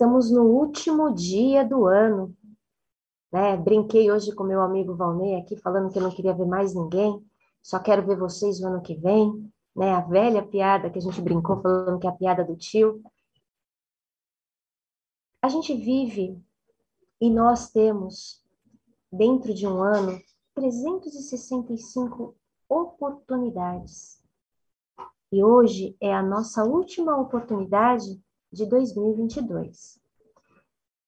Estamos no último dia do ano. Né? Brinquei hoje com meu amigo Valnei aqui, falando que eu não queria ver mais ninguém, só quero ver vocês no ano que vem. Né? A velha piada que a gente brincou, falando que é a piada do tio. A gente vive e nós temos, dentro de um ano, 365 oportunidades. E hoje é a nossa última oportunidade de 2022.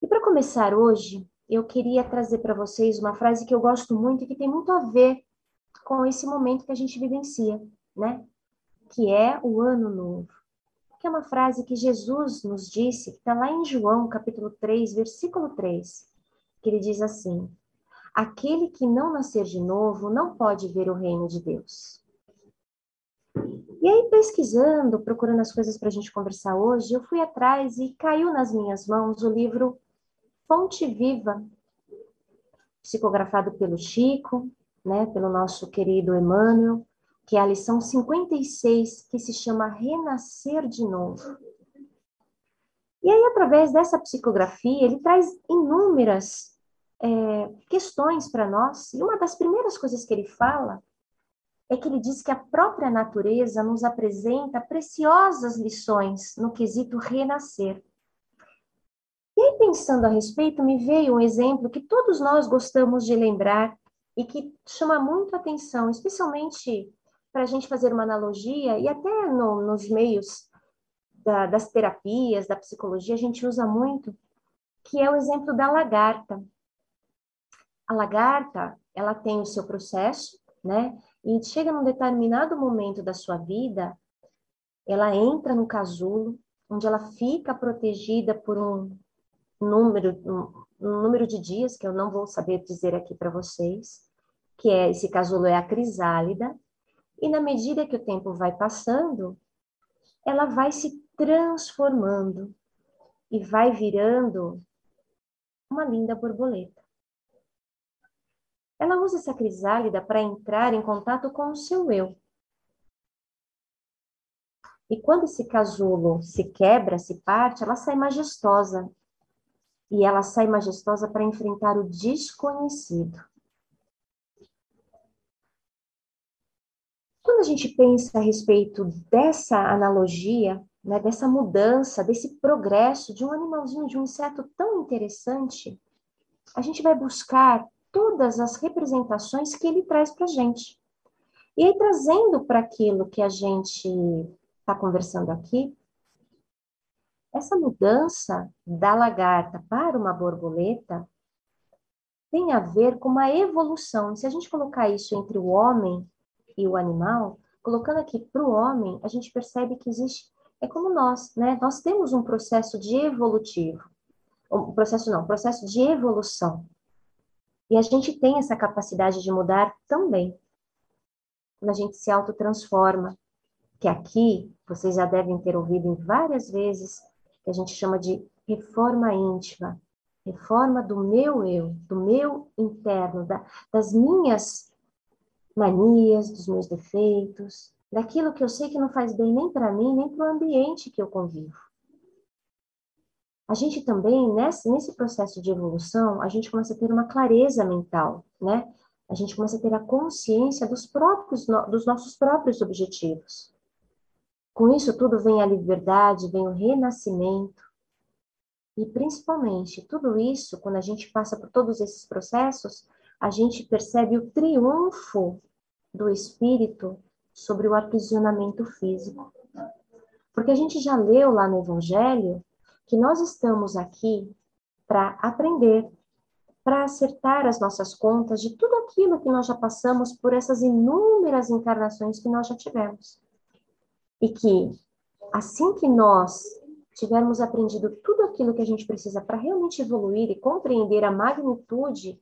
E para começar hoje, eu queria trazer para vocês uma frase que eu gosto muito e que tem muito a ver com esse momento que a gente vivencia, né? Que é o ano novo. Que é uma frase que Jesus nos disse, que está lá em João, capítulo 3, versículo 3, que ele diz assim: Aquele que não nascer de novo não pode ver o reino de Deus. E aí, pesquisando, procurando as coisas para a gente conversar hoje, eu fui atrás e caiu nas minhas mãos o livro Fonte Viva, psicografado pelo Chico, né, pelo nosso querido Emmanuel, que é a lição 56, que se chama Renascer de Novo. E aí, através dessa psicografia, ele traz inúmeras é, questões para nós, e uma das primeiras coisas que ele fala é que ele diz que a própria natureza nos apresenta preciosas lições no quesito renascer. E aí, pensando a respeito, me veio um exemplo que todos nós gostamos de lembrar e que chama muito atenção, especialmente para a gente fazer uma analogia, e até no, nos meios da, das terapias, da psicologia, a gente usa muito, que é o exemplo da lagarta. A lagarta, ela tem o seu processo, né? E chega num determinado momento da sua vida, ela entra no casulo, onde ela fica protegida por um número, um, um número de dias, que eu não vou saber dizer aqui para vocês, que é esse casulo é a crisálida, e na medida que o tempo vai passando, ela vai se transformando e vai virando uma linda borboleta. Ela usa essa crisálida para entrar em contato com o seu eu. E quando esse casulo se quebra, se parte, ela sai majestosa. E ela sai majestosa para enfrentar o desconhecido. Quando a gente pensa a respeito dessa analogia, né, dessa mudança, desse progresso de um animalzinho, de um inseto tão interessante, a gente vai buscar todas as representações que ele traz para a gente. E aí, trazendo para aquilo que a gente está conversando aqui, essa mudança da lagarta para uma borboleta tem a ver com uma evolução. Se a gente colocar isso entre o homem e o animal, colocando aqui para o homem, a gente percebe que existe, é como nós, né? Nós temos um processo de evolutivo. Um processo não, um processo de evolução. E a gente tem essa capacidade de mudar também. Quando a gente se autotransforma, que aqui vocês já devem ter ouvido várias vezes, que a gente chama de reforma íntima, reforma do meu eu, do meu interno, da, das minhas manias, dos meus defeitos, daquilo que eu sei que não faz bem nem para mim, nem para o ambiente que eu convivo a gente também, nesse, nesse processo de evolução, a gente começa a ter uma clareza mental, né? A gente começa a ter a consciência dos próprios, dos nossos próprios objetivos. Com isso tudo vem a liberdade, vem o renascimento. E principalmente, tudo isso, quando a gente passa por todos esses processos, a gente percebe o triunfo do espírito sobre o aprisionamento físico. Porque a gente já leu lá no Evangelho que nós estamos aqui para aprender, para acertar as nossas contas de tudo aquilo que nós já passamos por essas inúmeras encarnações que nós já tivemos. E que, assim que nós tivermos aprendido tudo aquilo que a gente precisa para realmente evoluir e compreender a magnitude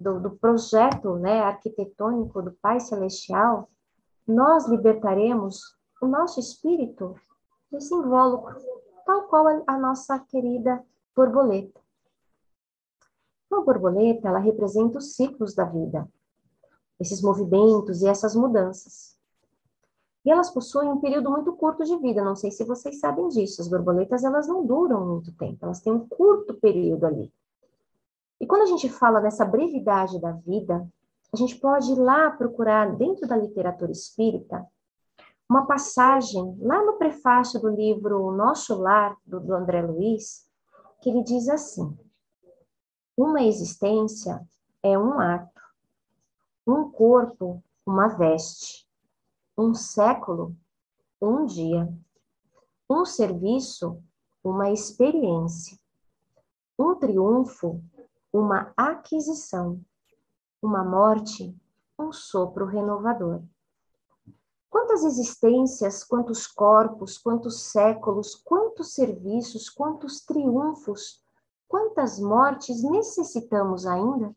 do, do projeto né, arquitetônico do Pai Celestial, nós libertaremos o nosso espírito desse invólucro tal qual a nossa querida borboleta. Então, a borboleta, ela representa os ciclos da vida, esses movimentos e essas mudanças. E elas possuem um período muito curto de vida, não sei se vocês sabem disso. As borboletas, elas não duram muito tempo, elas têm um curto período ali. E quando a gente fala dessa brevidade da vida, a gente pode ir lá procurar dentro da literatura espírita uma passagem lá no prefácio do livro Nosso Lar, do, do André Luiz, que ele diz assim: Uma existência é um ato, um corpo, uma veste um século, um dia, um serviço, uma experiência, um triunfo, uma aquisição, uma morte, um sopro renovador. Quantas existências, quantos corpos, quantos séculos, quantos serviços, quantos triunfos, quantas mortes necessitamos ainda?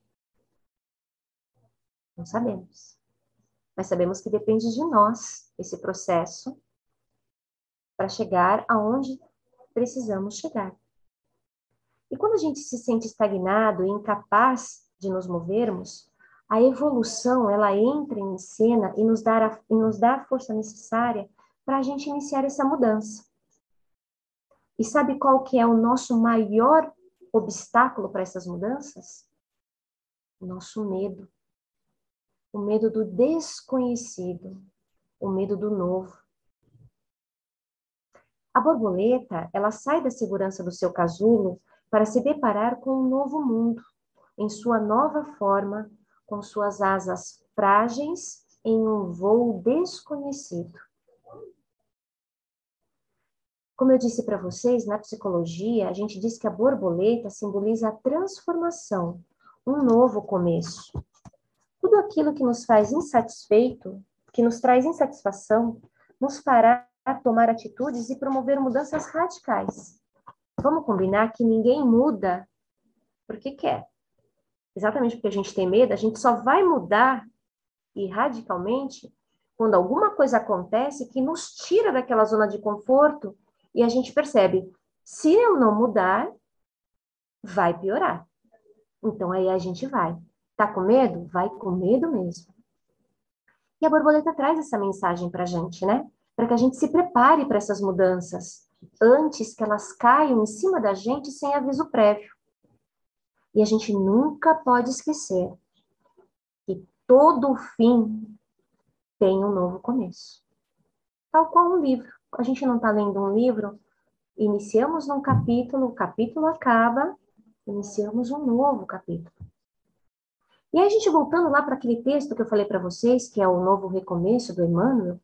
Não sabemos mas sabemos que depende de nós esse processo para chegar aonde precisamos chegar. E quando a gente se sente estagnado e incapaz de nos movermos, a evolução ela entra em cena e nos dá a, e nos dá a força necessária para a gente iniciar essa mudança. E sabe qual que é o nosso maior obstáculo para essas mudanças? O nosso medo o medo do desconhecido, o medo do novo. A borboleta, ela sai da segurança do seu casulo para se deparar com um novo mundo, em sua nova forma, com suas asas frágeis em um voo desconhecido. Como eu disse para vocês, na psicologia, a gente diz que a borboleta simboliza a transformação, um novo começo. Tudo aquilo que nos faz insatisfeito, que nos traz insatisfação, nos fará tomar atitudes e promover mudanças radicais. Vamos combinar que ninguém muda porque quer. Exatamente porque a gente tem medo, a gente só vai mudar e radicalmente quando alguma coisa acontece que nos tira daquela zona de conforto e a gente percebe, se eu não mudar, vai piorar. Então aí a gente vai. Tá com medo? Vai com medo mesmo. E a borboleta traz essa mensagem para gente, né? Para que a gente se prepare para essas mudanças antes que elas caiam em cima da gente sem aviso prévio. E a gente nunca pode esquecer que todo fim tem um novo começo. Tal qual um livro. A gente não está lendo um livro, iniciamos num capítulo, o capítulo acaba, iniciamos um novo capítulo. E aí a gente voltando lá para aquele texto que eu falei para vocês, que é o novo recomeço do Emmanuel,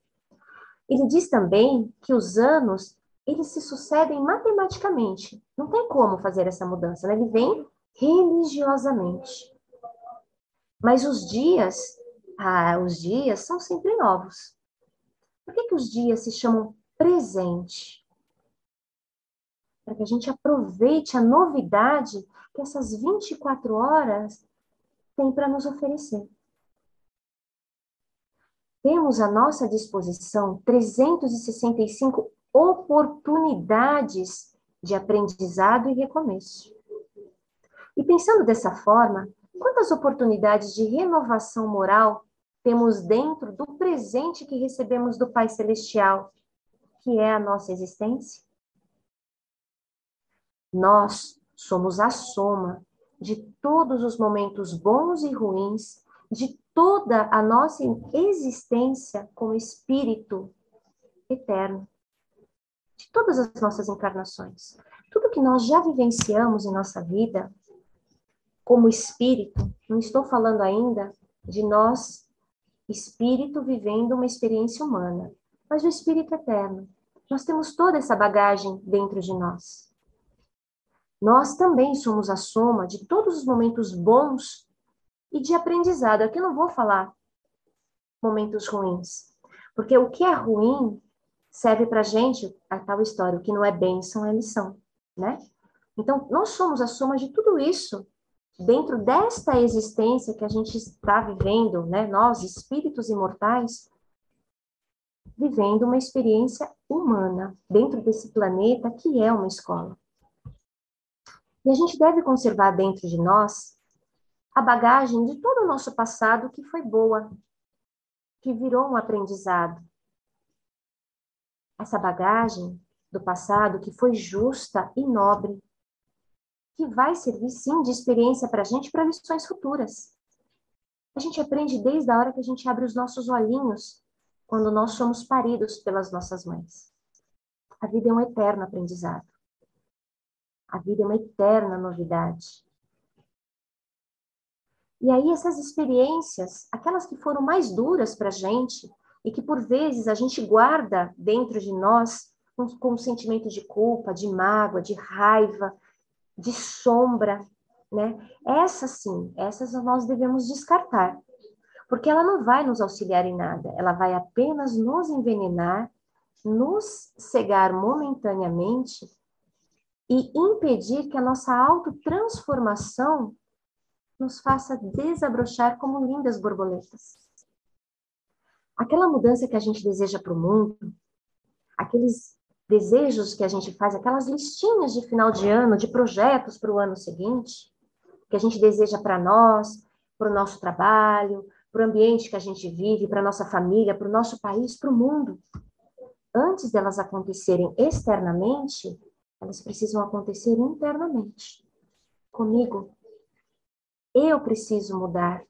ele diz também que os anos, eles se sucedem matematicamente. Não tem como fazer essa mudança, né? Ele vem religiosamente. Mas os dias, ah, os dias são sempre novos. Por que, que os dias se chamam presente? Para que a gente aproveite a novidade que essas 24 horas tem para nos oferecer. Temos à nossa disposição 365 oportunidades de aprendizado e recomeço. E pensando dessa forma, quantas oportunidades de renovação moral temos dentro do presente que recebemos do Pai Celestial, que é a nossa existência? Nós somos a soma de todos os momentos bons e ruins, de toda a nossa existência como espírito eterno, de todas as nossas encarnações. Tudo que nós já vivenciamos em nossa vida como espírito, não estou falando ainda de nós, espírito, vivendo uma experiência humana, mas o espírito eterno. Nós temos toda essa bagagem dentro de nós. Nós também somos a soma de todos os momentos bons e de aprendizado. Aqui eu não vou falar momentos ruins, porque o que é ruim serve para gente a tal história, o que não é bênção é lição, né? Então, nós somos a soma de tudo isso dentro desta existência que a gente está vivendo, né? Nós, espíritos imortais, vivendo uma experiência humana dentro desse planeta que é uma escola. E a gente deve conservar dentro de nós a bagagem de todo o nosso passado que foi boa, que virou um aprendizado. essa bagagem do passado que foi justa e nobre, que vai servir sim de experiência para a gente para lições futuras. A gente aprende desde a hora que a gente abre os nossos olhinhos, quando nós somos paridos pelas nossas mães. A vida é um eterno aprendizado. A vida é uma eterna novidade. E aí, essas experiências, aquelas que foram mais duras para a gente, e que por vezes a gente guarda dentro de nós com, um sentimento de culpa, de mágoa, de raiva, de sombra, né? Essas sim, essas nós devemos descartar, porque ela não vai nos auxiliar em nada, ela vai apenas nos envenenar, nos cegar momentaneamente e impedir que a nossa autotransformação nos faça desabrochar como lindas borboletas. Aquela mudança que a gente deseja para o mundo, aqueles desejos que a gente faz, aquelas listinhas de final de ano, de projetos para o ano seguinte, que a gente deseja para nós, para o nosso trabalho, para o ambiente que a gente vive, para a nossa família, para o nosso país, para o mundo. Antes delas acontecerem externamente, elas precisam acontecer internamente. Comigo. Eu preciso mudar.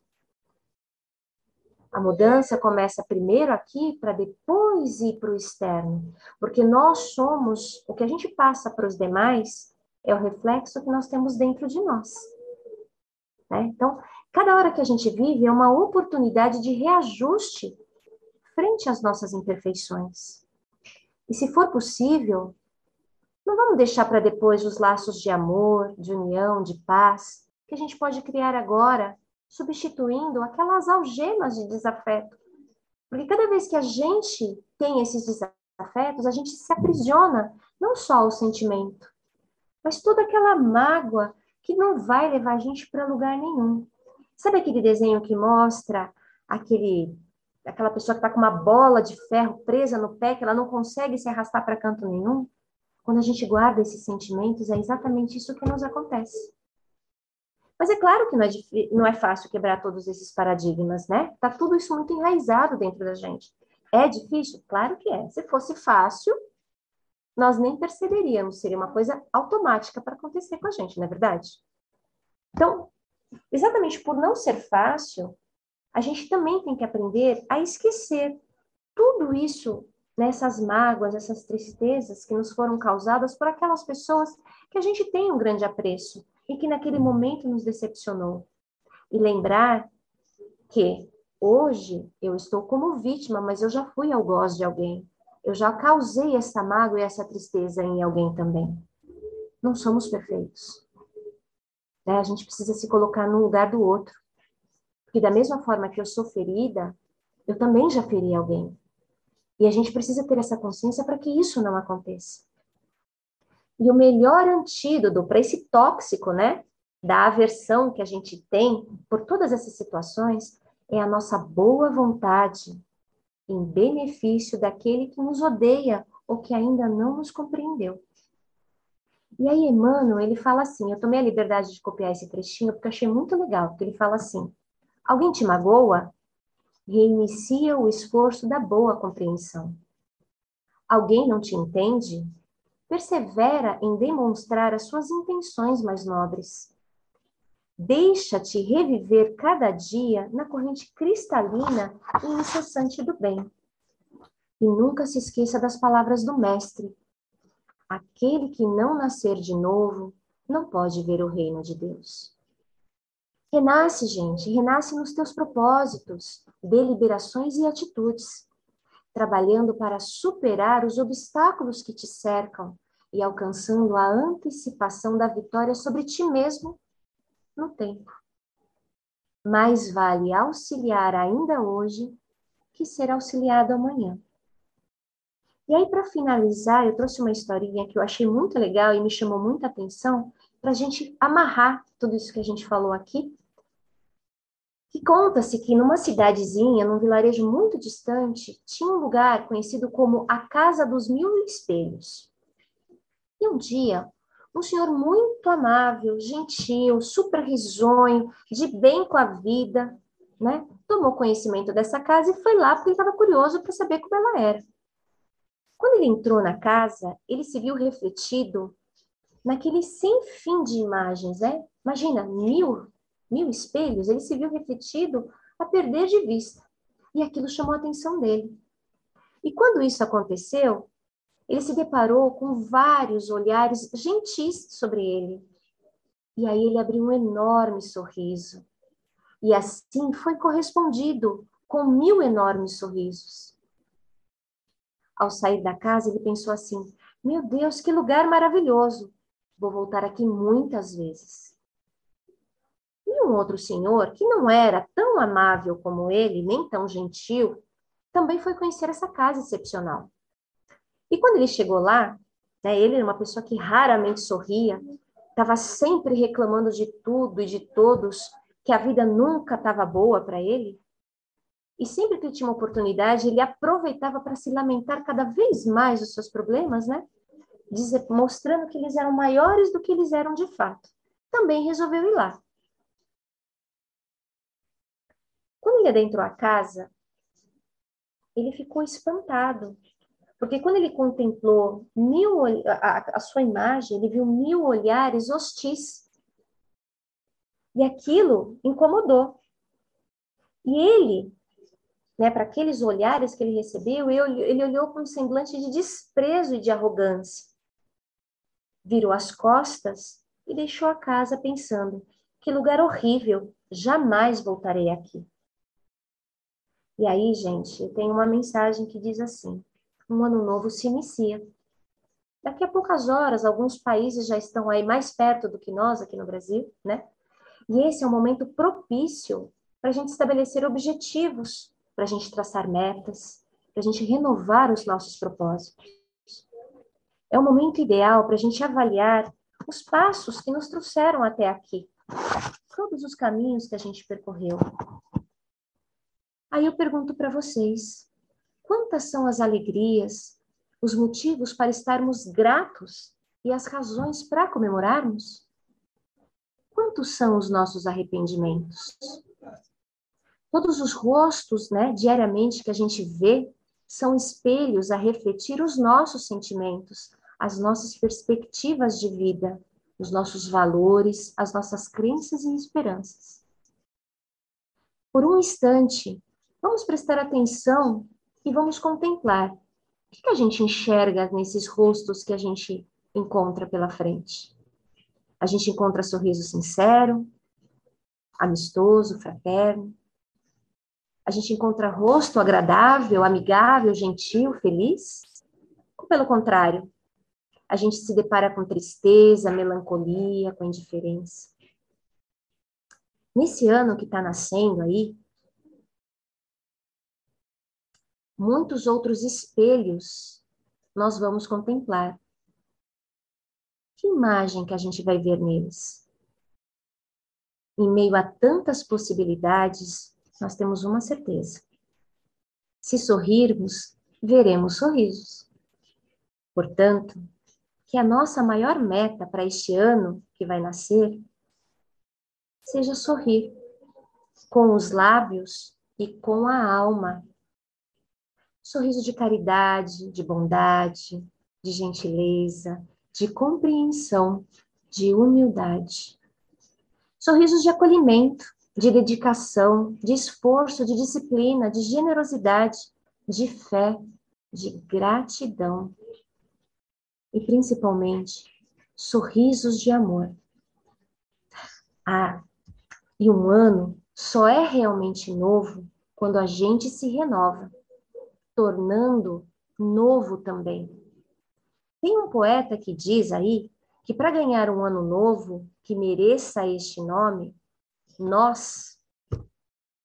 A mudança começa primeiro aqui para depois ir para o externo, porque nós somos, o que a gente passa para os demais é o reflexo que nós temos dentro de nós. Né? Então, cada hora que a gente vive é uma oportunidade de reajuste frente às nossas imperfeições. E se for possível, não vamos deixar para depois os laços de amor, de união, de paz, que a gente pode criar agora substituindo aquelas algemas de desafeto. Porque cada vez que a gente tem esses desafetos, a gente se aprisiona não só ao sentimento, mas toda aquela mágoa que não vai levar a gente para lugar nenhum. Sabe aquele desenho que mostra aquele aquela pessoa que está com uma bola de ferro presa no pé, que ela não consegue se arrastar para canto nenhum? Quando a gente guarda esses sentimentos, é exatamente isso que nos acontece. Mas é claro que não é, não é fácil quebrar todos esses paradigmas, né? Tá tudo isso muito enraizado dentro da gente. É difícil? Claro que é. Se fosse fácil, nós nem perceberíamos, seria uma coisa automática para acontecer com a gente, não é verdade? Então, exatamente por não ser fácil, a gente também tem que aprender a esquecer tudo isso, né, mágoas, essas tristezas que nos foram causadas por aquelas pessoas que a gente tem um grande apreço e que naquele momento nos decepcionou. E lembrar que hoje eu estou como vítima, mas eu já fui algoz de alguém. Eu já causei essa mágoa e essa tristeza em alguém também. Não somos perfeitos. Né? A gente precisa se colocar no lugar do outro. Porque da mesma forma que eu sou ferida, eu também já feri alguém. E a gente precisa ter essa consciência para que isso não aconteça. E o melhor antídoto para esse tóxico, né, da aversão que a gente tem por todas essas situações, é a nossa boa vontade em benefício daquele que nos odeia ou que ainda não nos compreendeu. E aí, Emmanuel, ele fala assim: eu tomei a liberdade de copiar esse trechinho porque achei muito legal, porque ele fala assim: alguém te magoa? Reinicia o esforço da boa compreensão. Alguém não te entende? Persevera em demonstrar as suas intenções mais nobres. Deixa-te reviver cada dia na corrente cristalina e incessante do bem. E nunca se esqueça das palavras do Mestre. Aquele que não nascer de novo não pode ver o reino de Deus. Renasce, gente, renasce nos teus propósitos, deliberações e atitudes trabalhando para superar os obstáculos que te cercam e alcançando a antecipação da vitória sobre ti mesmo no tempo. Mais vale auxiliar ainda hoje que ser auxiliado amanhã. E aí, para finalizar, eu trouxe uma historinha que eu achei muito legal e me chamou muita atenção para a gente amarrar tudo isso que a gente falou aqui que conta-se que numa cidadezinha, num vilarejo muito distante, tinha um lugar conhecido como a Casa dos Mil Espelhos. Um dia, um senhor muito amável, gentil, super risonho, de bem com a vida, né, tomou conhecimento dessa casa e foi lá porque estava curioso para saber como ela era. Quando ele entrou na casa, ele se viu refletido naquele sem fim de imagens, né? Imagina, mil, mil espelhos, ele se viu refletido a perder de vista. E aquilo chamou a atenção dele. E quando isso aconteceu, ele se deparou com vários olhares gentis sobre ele. E aí ele abriu um enorme sorriso. E assim foi correspondido com mil enormes sorrisos. Ao sair da casa, ele pensou assim: Meu Deus, que lugar maravilhoso! Vou voltar aqui muitas vezes. E um outro senhor, que não era tão amável como ele, nem tão gentil, também foi conhecer essa casa excepcional. E quando ele chegou lá, né, ele era uma pessoa que raramente sorria, estava sempre reclamando de tudo e de todos, que a vida nunca estava boa para ele. E sempre que ele tinha uma oportunidade, ele aproveitava para se lamentar cada vez mais dos seus problemas, né? Dizer, mostrando que eles eram maiores do que eles eram de fato. Também resolveu ir lá. Quando ele adentrou a casa, ele ficou espantado porque quando ele contemplou mil, a, a sua imagem, ele viu mil olhares hostis. E aquilo incomodou. E ele, né, para aqueles olhares que ele recebeu, ele, ele olhou com um semblante de desprezo e de arrogância. Virou as costas e deixou a casa pensando: que lugar horrível, jamais voltarei aqui. E aí, gente, tem uma mensagem que diz assim: um ano novo se inicia. Daqui a poucas horas, alguns países já estão aí mais perto do que nós aqui no Brasil, né? E esse é um momento propício para a gente estabelecer objetivos, para a gente traçar metas, para a gente renovar os nossos propósitos. É o momento ideal para a gente avaliar os passos que nos trouxeram até aqui, todos os caminhos que a gente percorreu. Aí eu pergunto para vocês: Quantas são as alegrias, os motivos para estarmos gratos e as razões para comemorarmos? Quantos são os nossos arrependimentos? Todos os rostos, né, diariamente que a gente vê, são espelhos a refletir os nossos sentimentos, as nossas perspectivas de vida, os nossos valores, as nossas crenças e esperanças. Por um instante, vamos prestar atenção e vamos contemplar. O que a gente enxerga nesses rostos que a gente encontra pela frente? A gente encontra sorriso sincero, amistoso, fraterno. A gente encontra rosto agradável, amigável, gentil, feliz? Ou pelo contrário, a gente se depara com tristeza, melancolia, com indiferença? Nesse ano que está nascendo aí, muitos outros espelhos nós vamos contemplar. Que imagem que a gente vai ver neles? Em meio a tantas possibilidades, nós temos uma certeza. Se sorrirmos, veremos sorrisos. Portanto, que a nossa maior meta para este ano que vai nascer seja sorrir com os lábios e com a alma sorriso de caridade, de bondade, de gentileza, de compreensão, de humildade. Sorrisos de acolhimento, de dedicação, de esforço, de disciplina, de generosidade, de fé, de gratidão. E principalmente, sorrisos de amor. Ah, e um ano só é realmente novo quando a gente se renova tornando novo também. Tem um poeta que diz aí que para ganhar um ano novo que mereça este nome, nós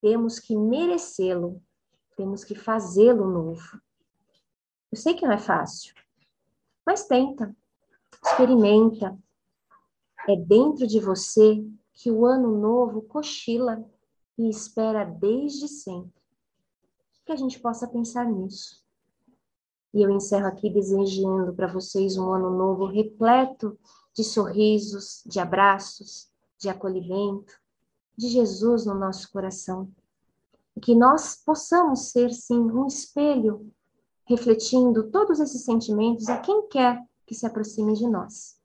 temos que merecê-lo, temos que fazê-lo novo. Eu sei que não é fácil, mas tenta, experimenta. É dentro de você que o ano novo cochila e espera desde sempre que a gente possa pensar nisso. E eu encerro aqui desejando para vocês um ano novo repleto de sorrisos, de abraços, de acolhimento, de Jesus no nosso coração. E que nós possamos ser, sim, um espelho refletindo todos esses sentimentos a quem quer que se aproxime de nós.